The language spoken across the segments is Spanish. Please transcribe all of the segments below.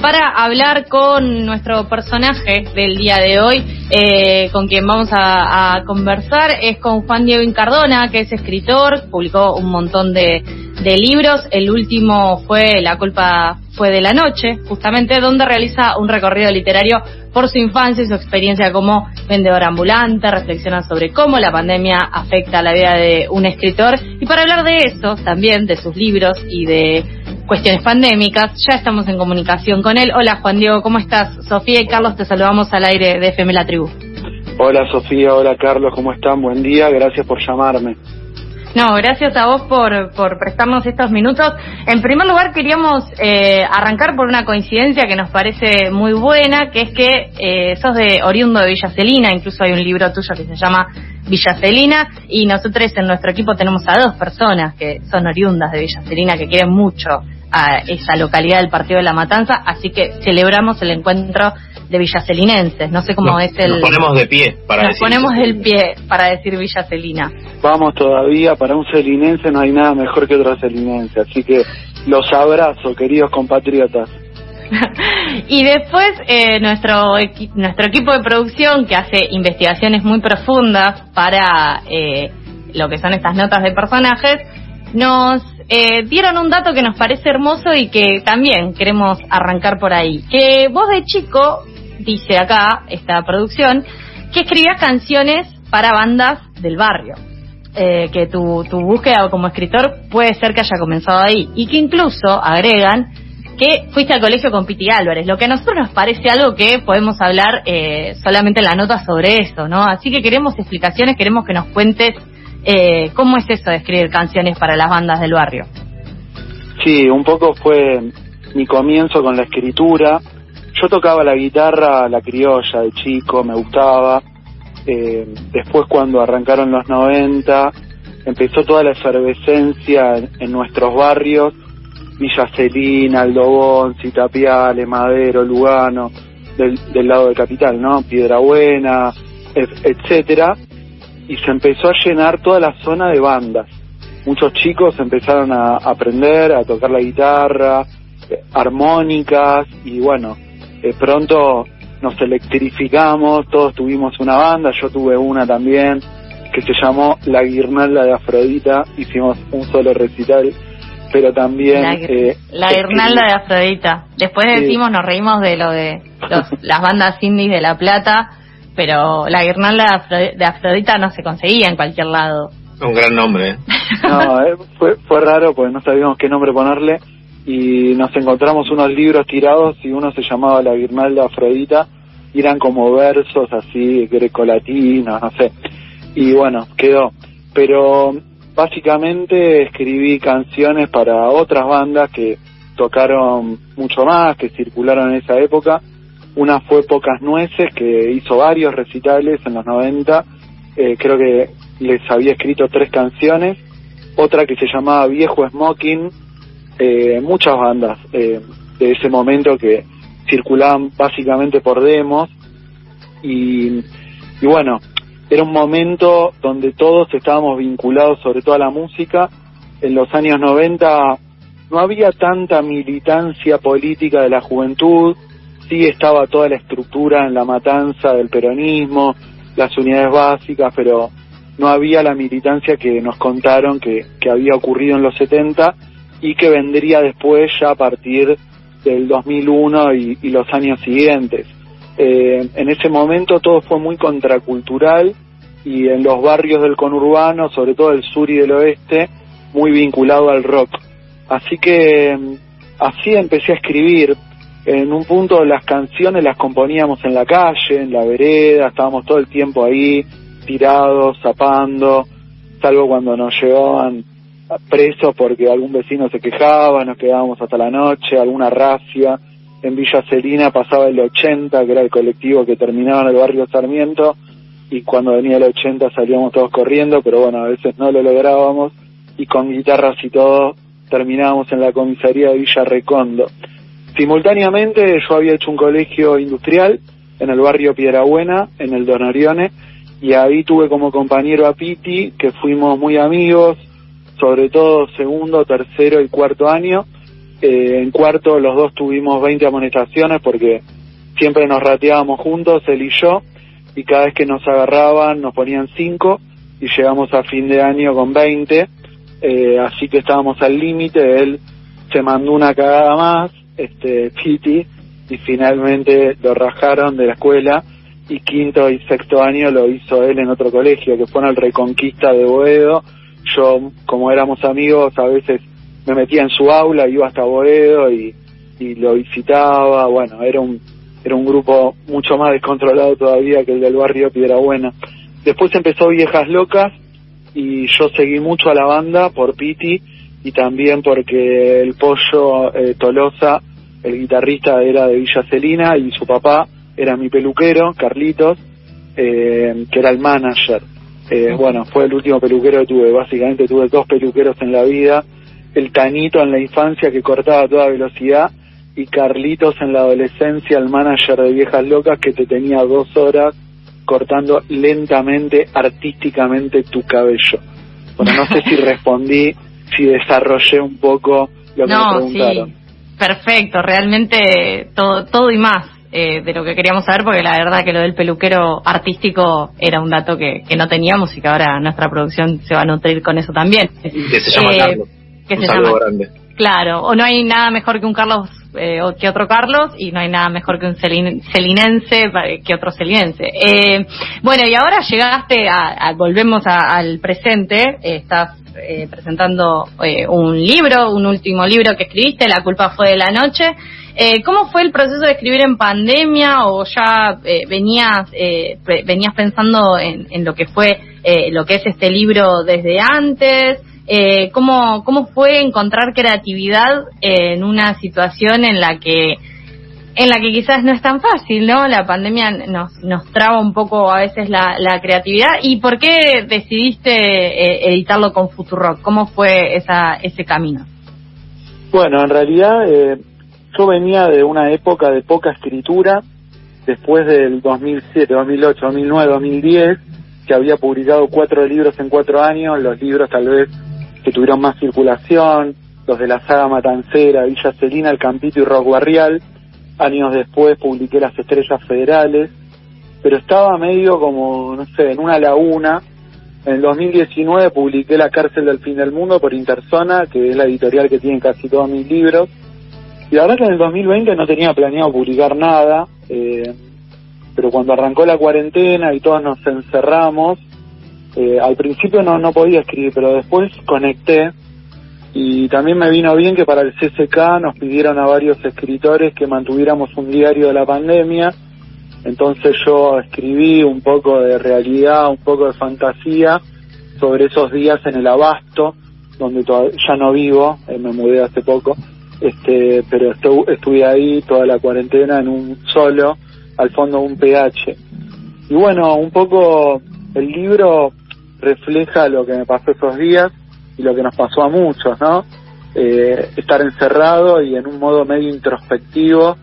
para hablar con nuestro personaje del día de hoy, eh, con quien vamos a, conversar, es con Juan Diego Incardona, que es escritor, publicó un montón de, de libros, el último fue La culpa fue de la noche, justamente donde realiza un recorrido literario por su infancia y su experiencia como vendedor ambulante, reflexiona sobre cómo la pandemia afecta la vida de un escritor. Y para hablar de eso, también de sus libros y de cuestiones pandémicas, ya estamos en comunicación con él. Hola Juan Diego, ¿cómo estás? Sofía y Carlos te saludamos al aire de FM La Tribu. Hola Sofía, hola Carlos, ¿cómo están? Buen día, gracias por llamarme. No, gracias a vos por, por prestarnos estos minutos. En primer lugar, queríamos eh, arrancar por una coincidencia que nos parece muy buena, que es que eh, sos de oriundo de Villa Celina, incluso hay un libro tuyo que se llama Villa Celina, y nosotros en nuestro equipo tenemos a dos personas que son oriundas de Villa Celina, que quieren mucho a esa localidad del Partido de la Matanza, así que celebramos el encuentro de villacelinenses. No sé cómo es el. Nos ponemos de pie para nos ponemos del pie para decir Villacelina. Vamos todavía, para un celinense no hay nada mejor que otro celinense, así que los abrazo, queridos compatriotas. y después eh, nuestro nuestro equipo de producción que hace investigaciones muy profundas para eh, lo que son estas notas de personajes nos eh, dieron un dato que nos parece hermoso y que también queremos arrancar por ahí. Que vos de chico dice acá esta producción, que escribías canciones para bandas del barrio. Eh, que tu, tu búsqueda como escritor puede ser que haya comenzado ahí. Y que incluso agregan que fuiste al colegio con Piti Álvarez, lo que a nosotros nos parece algo que podemos hablar eh, solamente en la nota sobre eso, ¿no? Así que queremos explicaciones, queremos que nos cuentes eh, cómo es eso de escribir canciones para las bandas del barrio. Sí, un poco fue mi comienzo con la escritura, yo tocaba la guitarra, la criolla de chico, me gustaba. Eh, después cuando arrancaron los 90, empezó toda la efervescencia en, nuestros barrios, Villa Celina, Aldobón, Citapiales, Madero, Lugano, del, lado de Capital, ¿no? Piedra Buena, etcétera, y se empezó a llenar toda la zona de bandas. Muchos chicos empezaron a aprender a tocar la guitarra, eh, armónicas, y bueno, pronto nos electrificamos, todos tuvimos una banda, yo tuve una también, que se llamó La Guirnalda de Afrodita, hicimos un solo recital, pero también... La, eh, Guirnalda de Afrodita. Después decimos, nos reímos de lo de las bandas indies de La Plata, pero La Guirnalda de Afrodita no se conseguía en cualquier lado. Un gran nombre. ¿eh? No, eh, fue, fue raro porque no sabíamos qué nombre ponerle y nos encontramos unos libros tirados y uno se llamaba La Guirnalda Afrodita y eran como versos así grecolatinos, no sé. Y bueno, quedó. Pero básicamente escribí canciones para otras bandas que tocaron mucho más, que circularon en esa época. Una fue Pocas Nueces, que hizo varios recitales en los 90. Eh, creo que les había escrito tres canciones. Otra que se llamaba Viejo Smoking, eh, muchas bandas eh, de ese momento que circulaban básicamente por demos y, y bueno, era un momento donde todos estábamos vinculados sobre todo a la música. En los años 90 no había tanta militancia política de la juventud, sí estaba toda la estructura en la matanza del peronismo, las unidades básicas, pero no había la militancia que nos contaron que, que había ocurrido en los 70 y que vendría después ya a partir del 2001 y, y los años siguientes. Eh, en ese momento todo fue muy contracultural y en los barrios del conurbano, sobre todo el sur y del oeste, muy vinculado al rock. Así que mm, así empecé a escribir. En un punto las canciones las componíamos en la calle, en la vereda, estábamos todo el tiempo ahí, tirados, zapando, salvo cuando nos llevaban presos porque algún vecino se quejaba, nos quedábamos hasta la noche, alguna racia. En Villa Celina pasaba el 80, que era el colectivo que terminaba en el barrio Sarmiento, y cuando venía el 80 salíamos todos corriendo, pero bueno, a veces no lo lográbamos, y con guitarras y todo terminábamos en la comisaría de Villa Recondo. Simultáneamente yo había hecho un colegio industrial en el barrio Piedrabuena, en el Donorione, y ahí tuve como compañero a Piti, que fuimos muy amigos, sobre todo segundo, tercero y cuarto año, Eh, en cuarto los dos tuvimos 20 amonestaciones porque siempre nos rateábamos juntos, él y yo, y cada vez que nos agarraban nos ponían 5 y llegamos a fin de año con 20, eh, así que estábamos al límite, él se mandó una cagada más, este Piti, y finalmente lo rajaron de la escuela y quinto y sexto año lo hizo él en otro colegio que fue en el Reconquista de Boedo. Yo, como éramos amigos, a veces me metía en su aula, iba hasta Boedo y, y lo visitaba. Bueno, era un era un grupo mucho más descontrolado todavía que el del barrio Piedra Buena. Después empezó Viejas Locas y yo seguí mucho a la banda por Piti y también porque el pollo eh, Tolosa, el guitarrista, era de Villa Celina y su papá era mi peluquero, Carlitos, eh, que era el manager. Eh, bueno, fue el último peluquero que tuve. Básicamente tuve dos peluqueros en la vida. El Tanito en la infancia que cortaba a toda velocidad y Carlitos en la adolescencia, el manager de Viejas Locas que te tenía dos horas cortando lentamente, artísticamente tu cabello. Bueno, no sé si respondí, si desarrollé un poco lo que me preguntaron. Sí. Perfecto, realmente todo, todo y más eh, de lo que queríamos saber, porque la verdad que lo del peluquero artístico era un dato que, que no teníamos y que ahora nuestra producción se va a nutrir con eso también. Que se llama Eh, Carlos. que Un se llama- grande. Claro, o no hay nada mejor que un Carlos eh, que otro Carlos y no hay nada mejor que un celin- celinense que otro celinense. Eh, bueno, y ahora llegaste a, a- volvemos al presente, eh, estás eh, presentando eh, un libro, un último libro que escribiste, La culpa fue de la noche. ¿Cómo fue el proceso de escribir en pandemia o ya venías venías pensando en, en lo que fue lo que es este libro desde antes? Eh, ¿cómo, ¿Cómo fue encontrar creatividad en una situación en la que en la que quizás no es tan fácil, ¿no? La pandemia nos, nos traba un poco a veces la, la creatividad. ¿Y por qué decidiste eh, editarlo con Futurock? ¿Cómo fue esa, ese camino? Bueno, en realidad eh, yo venía de una época de poca escritura, después del 2007, 2008, 2009, 2010, que había publicado cuatro libros en cuatro años, los libros tal vez que tuvieron más circulación, los de la saga Matancera, Villa Celina, El Campito y Rock Barrial. Años después publiqué Las Estrellas Federales, pero estaba medio como, no sé, en una laguna. En el 2019 publiqué La Cárcel del Fin del Mundo por Interzona, que es la editorial que tiene casi todos mis libros. Y la verdad que en el 2020 no tenía planeado publicar nada, eh, pero cuando arrancó la cuarentena y todos nos encerramos, eh, al principio no, no podía escribir, pero después conecté y también me vino bien que para el CCK nos pidieron a varios escritores que mantuviéramos un diario de la pandemia, entonces yo escribí un poco de realidad, un poco de fantasía sobre esos días en el Abasto, donde ya no vivo, eh, me mudé hace poco, este, pero estu- estuve ahí toda la cuarentena en un solo, al fondo un PH. Y bueno, un poco el libro refleja lo que me pasó esos días y lo que nos pasó a muchos, ¿no? Eh, estar encerrado y en un modo medio introspectivo,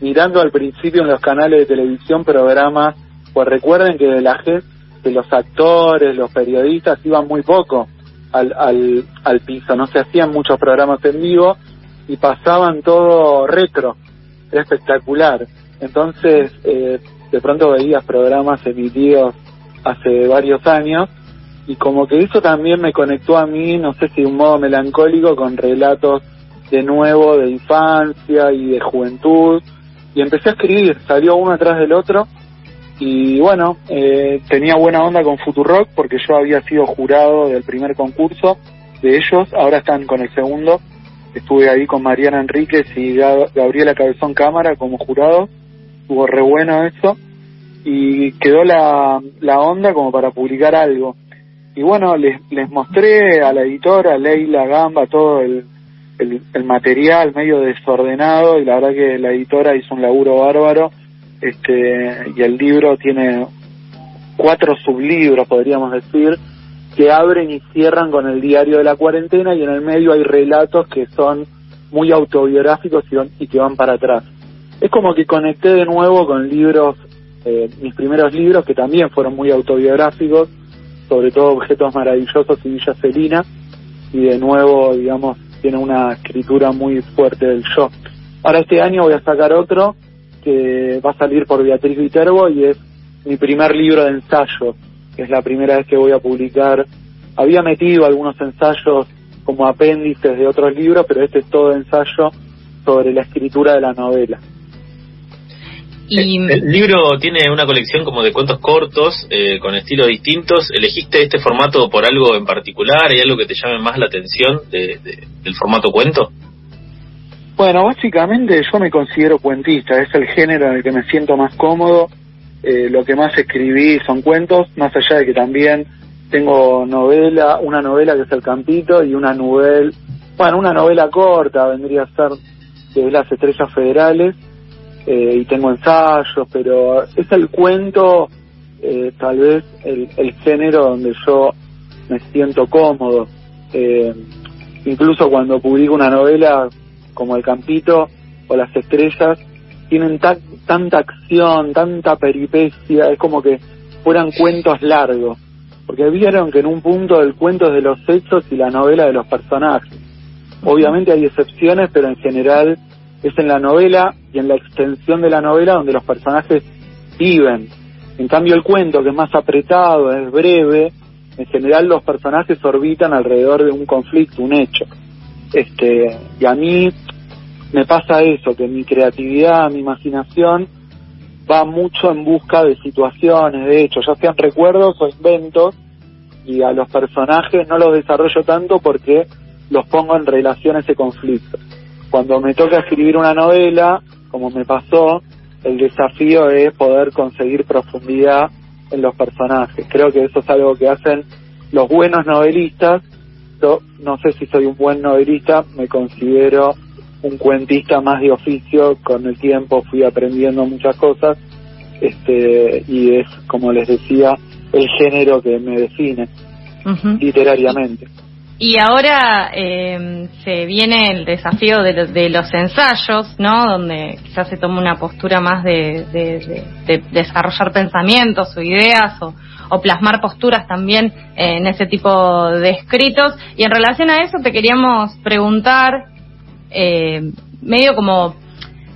mirando al principio en los canales de televisión programas, pues recuerden que la gente, que los actores, los periodistas iban muy poco al, al, al piso, no se hacían muchos programas en vivo y pasaban todo retro, era espectacular. Entonces, eh, de pronto veías programas emitidos hace varios años y como que eso también me conectó a mí, no sé si de un modo melancólico, con relatos de nuevo de infancia y de juventud. Y empecé a escribir, salió uno atrás del otro. Y bueno, eh, tenía buena onda con Futurock porque yo había sido jurado del primer concurso de ellos, ahora están con el segundo, estuve ahí con Mariana Enríquez y Ga- Gabriela Cabezón Cámara como jurado, estuvo re bueno eso. Y quedó la, la onda como para publicar algo. Y bueno, les, les mostré a la editora, Leila Gamba, todo el, el, material medio desordenado y la verdad que la editora hizo un laburo bárbaro este y el libro tiene cuatro sublibros, podríamos decir, que abren y cierran con el diario de la cuarentena y en el medio hay relatos que son muy autobiográficos y, y que van para atrás. Es como que conecté de nuevo con libros, eh, mis primeros libros que también fueron muy autobiográficos, sobre todo Objetos Maravillosos y Villa Celina, y de nuevo, digamos, tiene una escritura muy fuerte del yo. Ahora este año voy a sacar otro que va a salir por Beatriz Viterbo y es mi primer libro de ensayo, que es la primera vez que voy a publicar. Había metido algunos ensayos como apéndices de otros libros, pero este es todo ensayo sobre la escritura de la novela. Y... El, libro tiene una colección como de cuentos cortos, eh, con estilos distintos. ¿Elegiste este formato por algo en particular? ¿Hay algo que te llame más la atención de, del formato cuento? Bueno, básicamente yo me considero cuentista, es el género en el que me siento más cómodo. Eh, lo que más escribí son cuentos, más allá de que también tengo novela, una novela que es El Campito y una novela, bueno, una novela corta vendría a ser de las Estrellas Federales eh, y tengo ensayos, pero es el cuento, eh, tal vez el, el, género donde yo me siento cómodo. Eh, incluso cuando publico una novela como El Campito o Las Estrellas, tienen tanta acción, tanta peripecia, es como que fueran cuentos largos. Porque vieron que en un punto del cuento es de los hechos y la novela de los personajes. Obviamente hay excepciones, pero en general es en la novela y en la extensión de la novela donde los personajes viven. En cambio el cuento, que es más apretado, es breve, en general los personajes orbitan alrededor de un conflicto, un hecho. Este, y a mí me pasa eso, que mi creatividad, mi imaginación va mucho en busca de situaciones, de hechos, ya sean recuerdos o inventos, y a los personajes no los desarrollo tanto porque los pongo en relación a ese conflicto cuando me toca escribir una novela, como me pasó, el desafío es poder conseguir profundidad en los personajes. Creo que eso es algo que hacen los buenos novelistas. Yo no sé si soy un buen novelista, me considero un cuentista más de oficio. Con el tiempo fui aprendiendo muchas cosas este, y es, como les decía, el género que me define literariamente. Y ahora eh, se viene el desafío de, los ensayos, ¿no? Donde quizás se toma una postura más de, desarrollar pensamientos o ideas o, plasmar posturas también en ese tipo de escritos. Y en relación a eso te queríamos preguntar, eh, medio como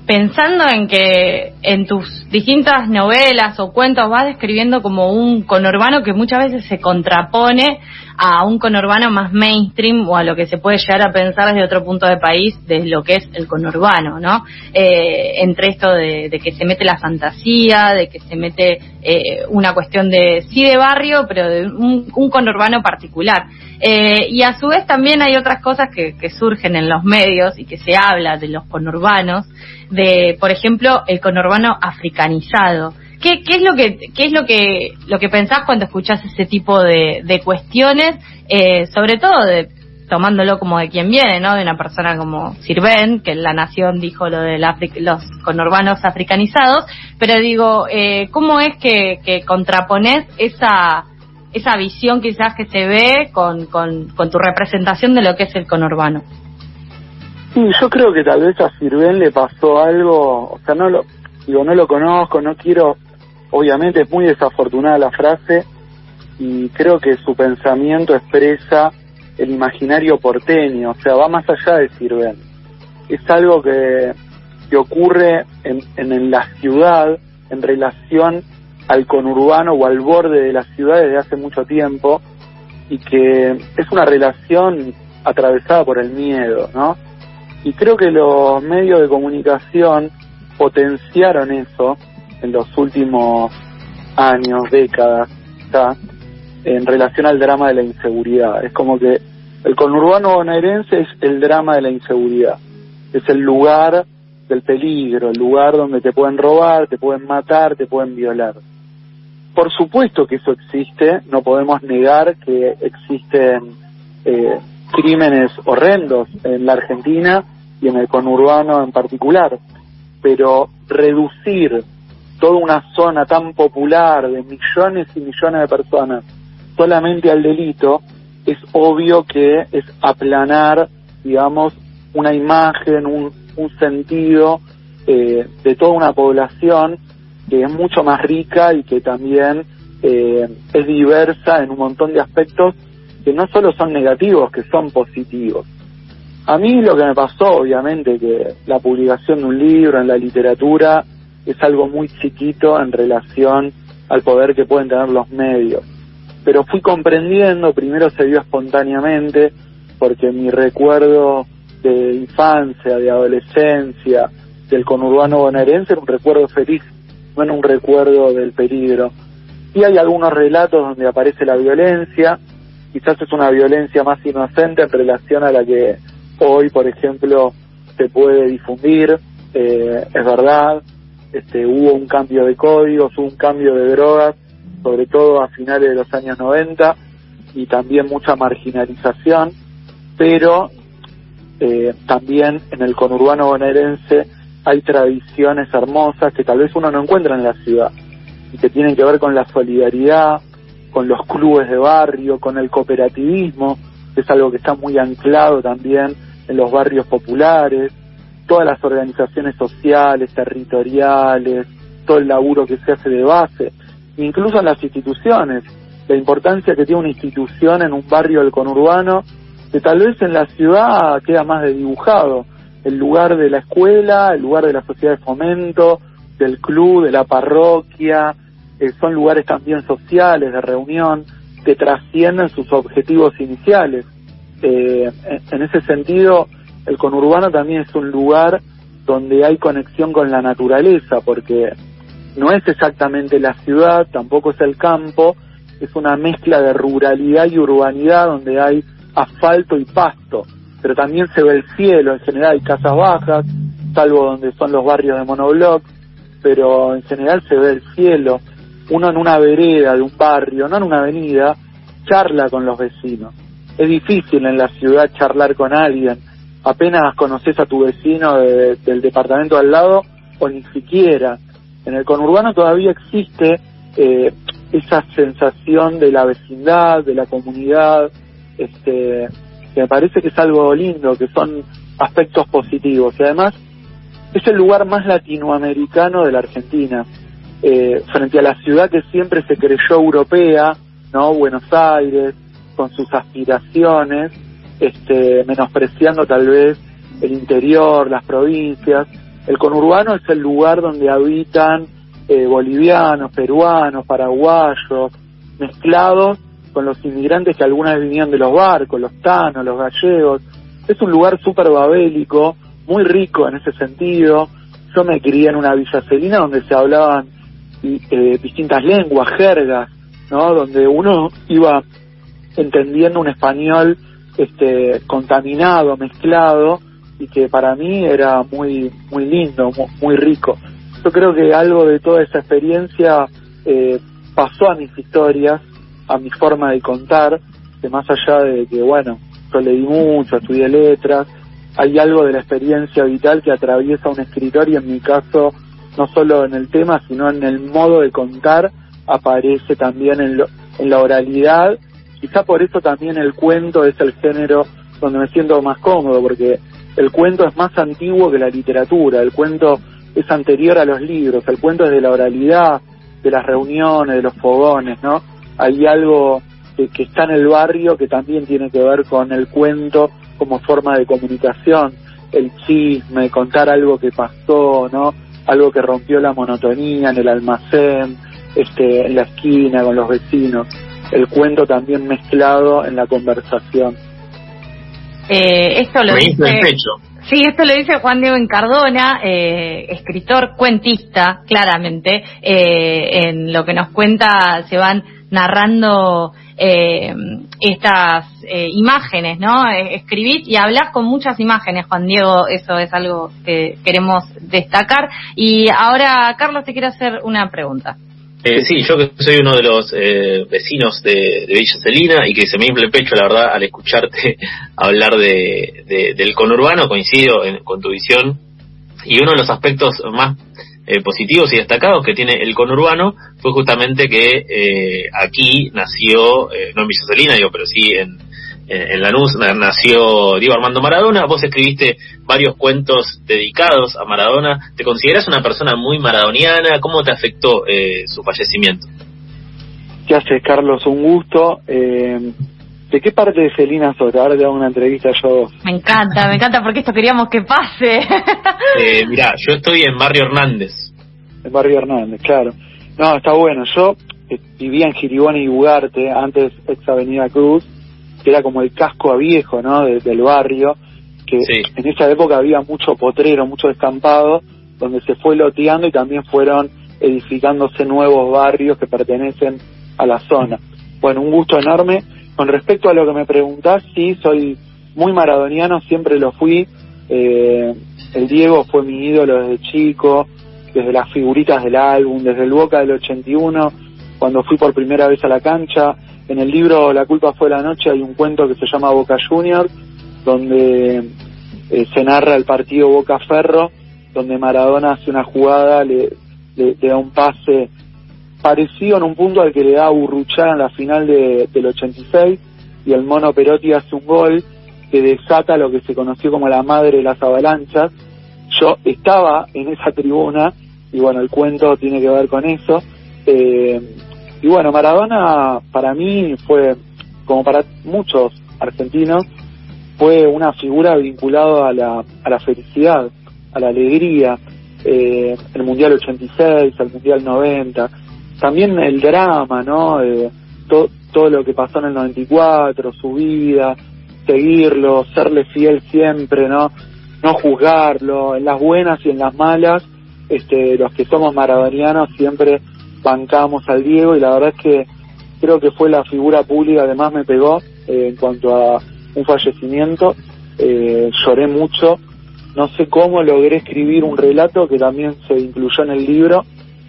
pensando en que en tus distintas novelas o cuentos vas describiendo como un conurbano que muchas veces se contrapone a un conurbano más mainstream o a lo que se puede llegar a pensar desde otro punto de país, de lo que es el conurbano, ¿no? Eh, entre esto de, que se mete la fantasía, de que se mete eh, una cuestión de, sí de barrio, pero de un, conurbano particular. Eh, y a su vez también hay otras cosas que, que surgen en los medios y que se habla de los conurbanos, de, por ejemplo, el conurbano africanizado ¿Qué, ¿Qué, es lo que qué es lo que lo que pensás cuando escuchás ese tipo de, de cuestiones, eh, sobre todo de tomándolo como de quien viene, ¿no? De una persona como Sirven, que en La Nación dijo lo de los conurbanos africanizados, pero digo, eh, ¿cómo es que, que contrapones esa esa visión quizás que se ve con, con, con tu representación de lo que es el conurbano? Sí, yo creo que tal vez a Sirven le pasó algo, o sea, no lo, digo, no lo conozco, no quiero obviamente es muy desafortunada la frase y creo que su pensamiento expresa el imaginario porteño, o sea, va más allá de Sirven. Es algo que, que ocurre en, en, la ciudad en relación al conurbano o al borde de la ciudad desde hace mucho tiempo y que es una relación atravesada por el miedo, ¿no? Y creo que los medios de comunicación potenciaron eso en los últimos años, décadas, en relación al drama de la inseguridad. Es como que el conurbano bonaerense es el drama de la inseguridad. Es el lugar del peligro, el lugar donde te pueden robar, te pueden matar, te pueden violar. Por supuesto que eso existe, no podemos negar que existen eh, crímenes horrendos en la Argentina y en el conurbano en particular, pero reducir toda una zona tan popular de millones y millones de personas solamente al delito, es obvio que es aplanar, digamos, una imagen, un, sentido eh, de toda una población que es mucho más rica y que también eh, es diversa en un montón de aspectos que no solo son negativos, que son positivos. A mí lo que me pasó, obviamente, que la publicación de un libro en la literatura es algo muy chiquito en relación al poder que pueden tener los medios. Pero fui comprendiendo, primero se dio espontáneamente, porque mi recuerdo de infancia, de adolescencia, del conurbano bonaerense era un recuerdo feliz, no era un recuerdo del peligro. Y hay algunos relatos donde aparece la violencia, quizás es una violencia más inocente en relación a la que hoy, por ejemplo, se puede difundir, eh, es verdad, este, hubo un cambio de códigos, hubo un cambio de drogas, sobre todo a finales de los años 90, y también mucha marginalización, pero eh, también en el conurbano bonaerense hay tradiciones hermosas que tal vez uno no encuentra en la ciudad y que tienen que ver con la solidaridad, con los clubes de barrio, con el cooperativismo, que es algo que está muy anclado también en los barrios populares, todas las organizaciones sociales, territoriales, todo el laburo que se hace de base, incluso en las instituciones, la importancia que tiene una institución en un barrio del conurbano, que tal vez en la ciudad queda más de dibujado, el lugar de la escuela, el lugar de la sociedad de fomento, del club, de la parroquia, eh, son lugares también sociales, de reunión, que trascienden sus objetivos iniciales. Eh, en ese sentido, el conurbano también es un lugar donde hay conexión con la naturaleza, porque no es exactamente la ciudad, tampoco es el campo, es una mezcla de ruralidad y urbanidad donde hay asfalto y pasto, pero también se ve el cielo, en general hay casas bajas, salvo donde son los barrios de monobloc, pero en general se ve el cielo, uno en una vereda de un barrio, no en una avenida, charla con los vecinos. Es difícil en la ciudad charlar con alguien, apenas conoces a tu vecino del departamento al lado o ni siquiera. En el conurbano todavía existe eh, esa sensación de la vecindad, de la comunidad, este, que me parece que es algo lindo, que son aspectos positivos. Y además es el lugar más latinoamericano de la Argentina, eh, frente a la ciudad que siempre se creyó europea, ¿no? Buenos Aires, con sus aspiraciones, este, menospreciando tal vez el interior, las provincias. El conurbano es el lugar donde habitan eh, bolivianos, peruanos, paraguayos, mezclados con los inmigrantes que alguna vez de los barcos, los tanos, los gallegos. Es un lugar súper babélico, muy rico en ese sentido. Yo me crié en una villa celina donde se hablaban eh, distintas lenguas, jergas, ¿no? Donde uno iba entendiendo un español este, contaminado, mezclado, y que para mí era muy, muy lindo, muy, rico. Yo creo que algo de toda esa experiencia eh, pasó a mis historias, a mi forma de contar, que más allá de que, bueno, yo leí mucho, estudié letras, hay algo de la experiencia vital que atraviesa un escritor y en mi caso, no solo en el tema, sino en el modo de contar, aparece también en, en la oralidad Quizá por eso también el cuento es el género donde me siento más cómodo, porque el cuento es más antiguo que la literatura, el cuento es anterior a los libros, el cuento es de la oralidad, de las reuniones, de los fogones, ¿no? Hay algo que, está en el barrio que también tiene que ver con el cuento como forma de comunicación, el chisme, contar algo que pasó, ¿no? Algo que rompió la monotonía en el almacén, este, en la esquina, con los vecinos el cuento también mezclado en la conversación. Eh, esto lo dice, Sí, esto lo dice Juan Diego Encardona, eh, escritor, cuentista, claramente. Eh, en lo que nos cuenta se van narrando eh, estas eh, imágenes, ¿no? Escribís y hablas con muchas imágenes, Juan Diego, eso es algo que queremos destacar. Y ahora, Carlos, te quiero hacer una pregunta. Eh, sí, yo que soy uno de los eh, vecinos de, Villa Celina y que se me infla el pecho, la verdad, al escucharte hablar de, del conurbano, coincido con tu visión. Y uno de los aspectos más eh, positivos y destacados que tiene el conurbano fue justamente que eh, aquí nació, no en Villa Celina, digo, pero sí en, en Lanús nació Diego Armando Maradona, vos escribiste varios cuentos dedicados a Maradona, ¿te consideras una persona muy maradoniana? ¿Cómo te afectó eh, su fallecimiento? ¿Qué haces, Carlos? Un gusto. Eh, ¿De qué parte de Celina sos? Ahora te hago una entrevista yo. Me encanta, me encanta porque esto queríamos que pase. eh, mirá, yo estoy en Barrio Hernández. En Barrio Hernández, claro. No, está bueno. Yo eh, vivía en Giribón y Ugarte, antes ex Avenida Cruz, que era como el casco a viejo, ¿no? del barrio, que en esa época había mucho potrero, mucho descampado, donde se fue loteando y también fueron edificándose nuevos barrios que pertenecen a la zona. Bueno, un gusto enorme con respecto a lo que me preguntás, sí, soy muy maradoniano, siempre lo fui. Eh, el Diego fue mi ídolo desde chico, desde las figuritas del álbum, desde el Boca del 81, cuando fui por primera vez a la cancha. En el libro La culpa fue la noche hay un cuento que se llama Boca Junior, donde eh, se narra el partido Boca Ferro, donde Maradona hace una jugada, le, le da un pase parecido en un punto al que le da Burruchaga en la final de, del 86 y el Mono Perotti hace un gol que desata lo que se conoció como la madre de las avalanchas. Yo estaba en esa tribuna y bueno, el cuento tiene que ver con eso. Eh, y bueno, Maradona para mí fue, como para muchos argentinos, fue una figura vinculada a la, a la felicidad, a la alegría. Eh, el Mundial 86, el Mundial 90, también el drama, ¿no? Eh, todo lo que pasó en el 94, su vida, seguirlo, serle fiel siempre, ¿no? No juzgarlo, en las buenas y en las malas, este, los que somos maradonianos siempre bancamos al Diego y la verdad es que creo que fue la figura pública además me pegó eh, en cuanto a un fallecimiento, eh, lloré mucho, no sé cómo logré escribir un relato que también se incluyó en el libro,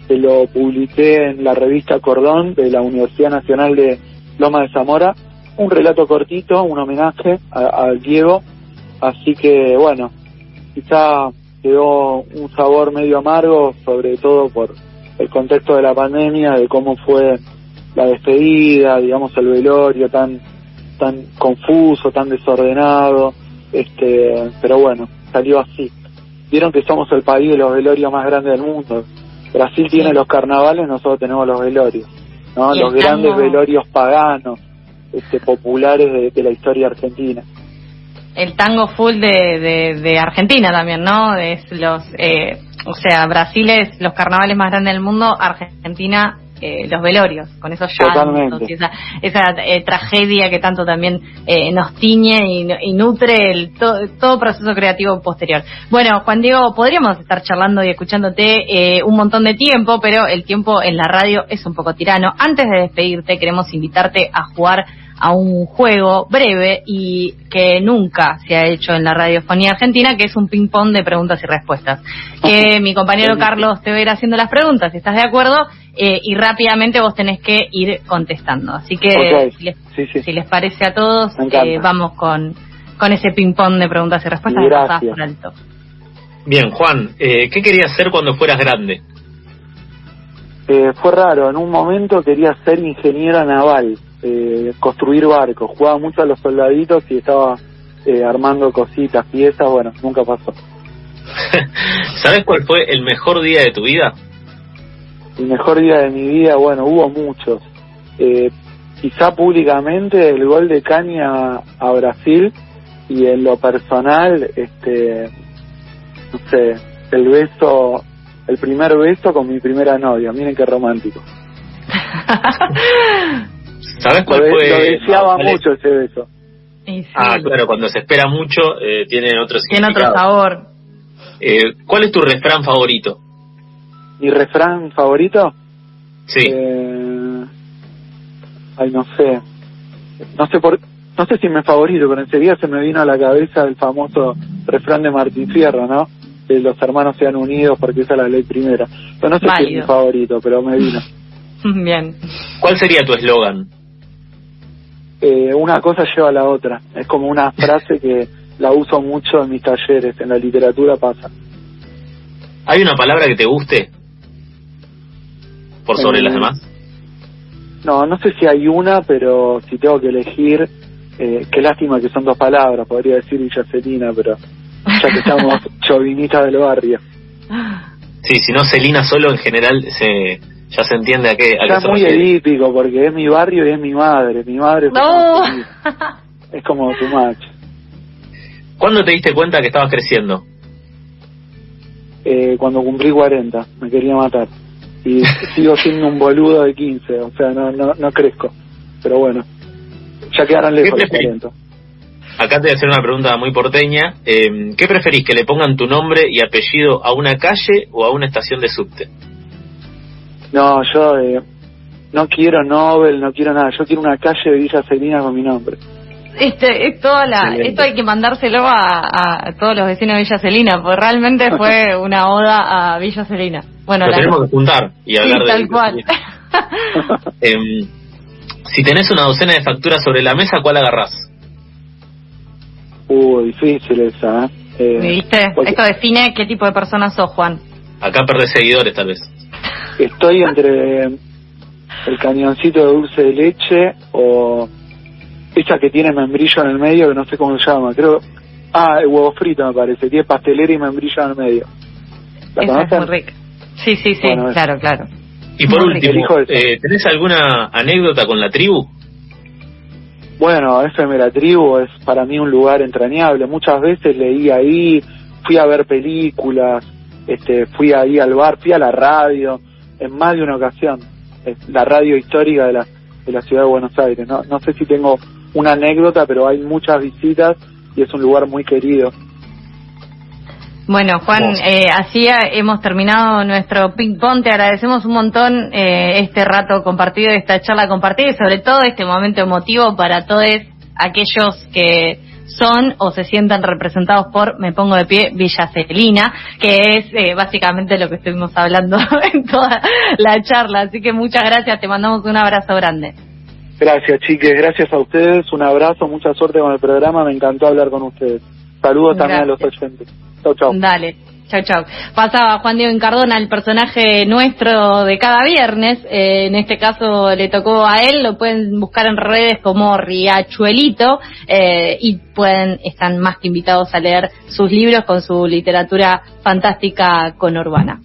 que lo publiqué en la revista Cordón de la Universidad Nacional de Loma de Zamora, un relato cortito, un homenaje al Diego, así que bueno, quizá quedó un sabor medio amargo, sobre todo por el contexto de la pandemia, de cómo fue la despedida, digamos el velorio tan tan confuso, tan desordenado, este, pero bueno, salió así. Vieron que somos el país de los velorios más grandes del mundo, Brasil tiene los carnavales, nosotros tenemos los velorios, ¿no? Los grandes velorios paganos, este, populares de, la historia argentina. El tango full de, de, Argentina también, ¿no? Es los, eh, o sea, Brasil es los carnavales más grandes del mundo, Argentina eh, los velorios, con esos llantos y esa, esa eh, tragedia que tanto también eh, nos tiñe y, nutre el todo proceso creativo posterior. Bueno, Juan Diego, podríamos estar charlando y escuchándote un montón de tiempo, pero el tiempo en la radio es un poco tirano. Antes de despedirte, queremos invitarte a jugar a un juego breve y que nunca se ha hecho en la radiofonía argentina, que es un ping-pong de preguntas y respuestas. Que mi compañero Carlos te va a ir haciendo las preguntas, si estás de acuerdo, eh, y rápidamente vos tenés que ir contestando. Así que, si, les, parece a todos, eh, vamos con, con ese ping-pong de preguntas y respuestas. Gracias. Por alto. Bien, Juan, eh, ¿qué querías hacer cuando fueras grande? fue raro, en un momento quería ser ingeniero naval eh, construir barcos. Jugaba mucho a los soldaditos y estaba eh, armando cositas, piezas, bueno, nunca pasó. ¿Sabes cuál fue el mejor día de tu vida? El mejor día de mi vida, bueno, hubo muchos. Eh, quizá públicamente el gol de Caña a Brasil y en lo personal, este, no sé, el beso, el primer beso con mi primera novia. Miren qué romántico. ¿Sabes cuál lo, fue? Lo deseaba mucho ese beso. Ah, claro, cuando se espera mucho eh, tiene otro Tiene otro sabor. Eh, ¿Cuál es tu refrán favorito? ¿Mi refrán favorito? Sí. Eh, ay, no sé. No sé por no sé si me favorito, pero enseguida se me vino a la cabeza el famoso refrán de Martín Fierro, ¿no? Que los hermanos sean unidos porque esa es la ley primera. Pero no sé si es mi favorito, pero me vino. Bien. ¿Cuál sería tu eslogan? Eh, una cosa lleva a la otra. Es como una frase que la uso mucho en mis talleres, en la literatura pasa. ¿Hay una palabra que te guste por sobre las eh, demás? No, no sé si hay una, pero si tengo que elegir, eh, qué lástima que son dos palabras, podría decir Villa pero ya que estamos chauvinistas del barrio. Sí, si no, Celina solo en general se, Ya se entiende a qué. A ya es muy edípico porque es mi barrio y es mi madre. Mi madre no. es como tu match. ¿Cuándo te diste cuenta que estabas creciendo? Eh, cuando cumplí 40, me quería matar. Y sigo siendo un boludo de 15, o sea, no, no, no crezco. Pero bueno, ya quedaron lejos los 40. Acá te voy a hacer una pregunta muy porteña. Eh, ¿Qué preferís, que le pongan tu nombre y apellido a una calle o a una estación de subte? No, yo eh, no quiero Nobel, no quiero nada. Yo quiero una calle de Villa Celina con mi nombre. Este, es toda la, esto hay que mandárselo a, todos los vecinos de Villa Celina, porque realmente fue una oda a Villa Celina. Bueno, la... tenemos que juntar y hablar de tal cual. Em, si tenés una docena de facturas sobre la mesa, ¿cuál agarrás? Uh, difícil esa, ¿eh? eh ¿Viste? Esto define qué tipo de persona sos, Juan. Acá perdés seguidores, tal vez. Estoy entre el cañoncito de dulce de leche o esa que tiene membrillo en el medio, que no sé cómo se llama, creo... Ah, el huevo frito me parece, tiene pastelera y membrillo en el medio. ¿La Esa es muy rica. Sí, sí, sí, claro, claro. Y por último, eh, ¿tenés alguna anécdota con la tribu? Bueno, FM La Tribu es para mí un lugar entrañable. Muchas veces leí ahí, fui a ver películas, este, fui ahí al bar, fui a la radio, en más de una ocasión. La radio histórica de la, de la ciudad de Buenos Aires. No, no sé si tengo una anécdota, pero hay muchas visitas y es un lugar muy querido. Bueno, Juan, eh, así hemos terminado nuestro ping pong. Te agradecemos un montón eh, este rato compartido, esta charla compartida y sobre todo este momento emotivo para todos aquellos que son o se sientan representados por Me Pongo de Pie Villa Celina, que es eh, básicamente lo que estuvimos hablando en toda la charla. Así que muchas gracias, te mandamos un abrazo grande. Gracias, chiques, gracias a ustedes, un abrazo, mucha suerte con el programa, me encantó hablar con ustedes. Saludos también a los oyentes. Chau, chau. Dale. Chau, chau. Pasaba Juan Diego Incardona, el personaje nuestro de cada viernes. Eh, en este caso le tocó a él. Lo pueden buscar en redes como Riachuelito eh, y pueden, están más que invitados a leer sus libros con su literatura fantástica con Urbana.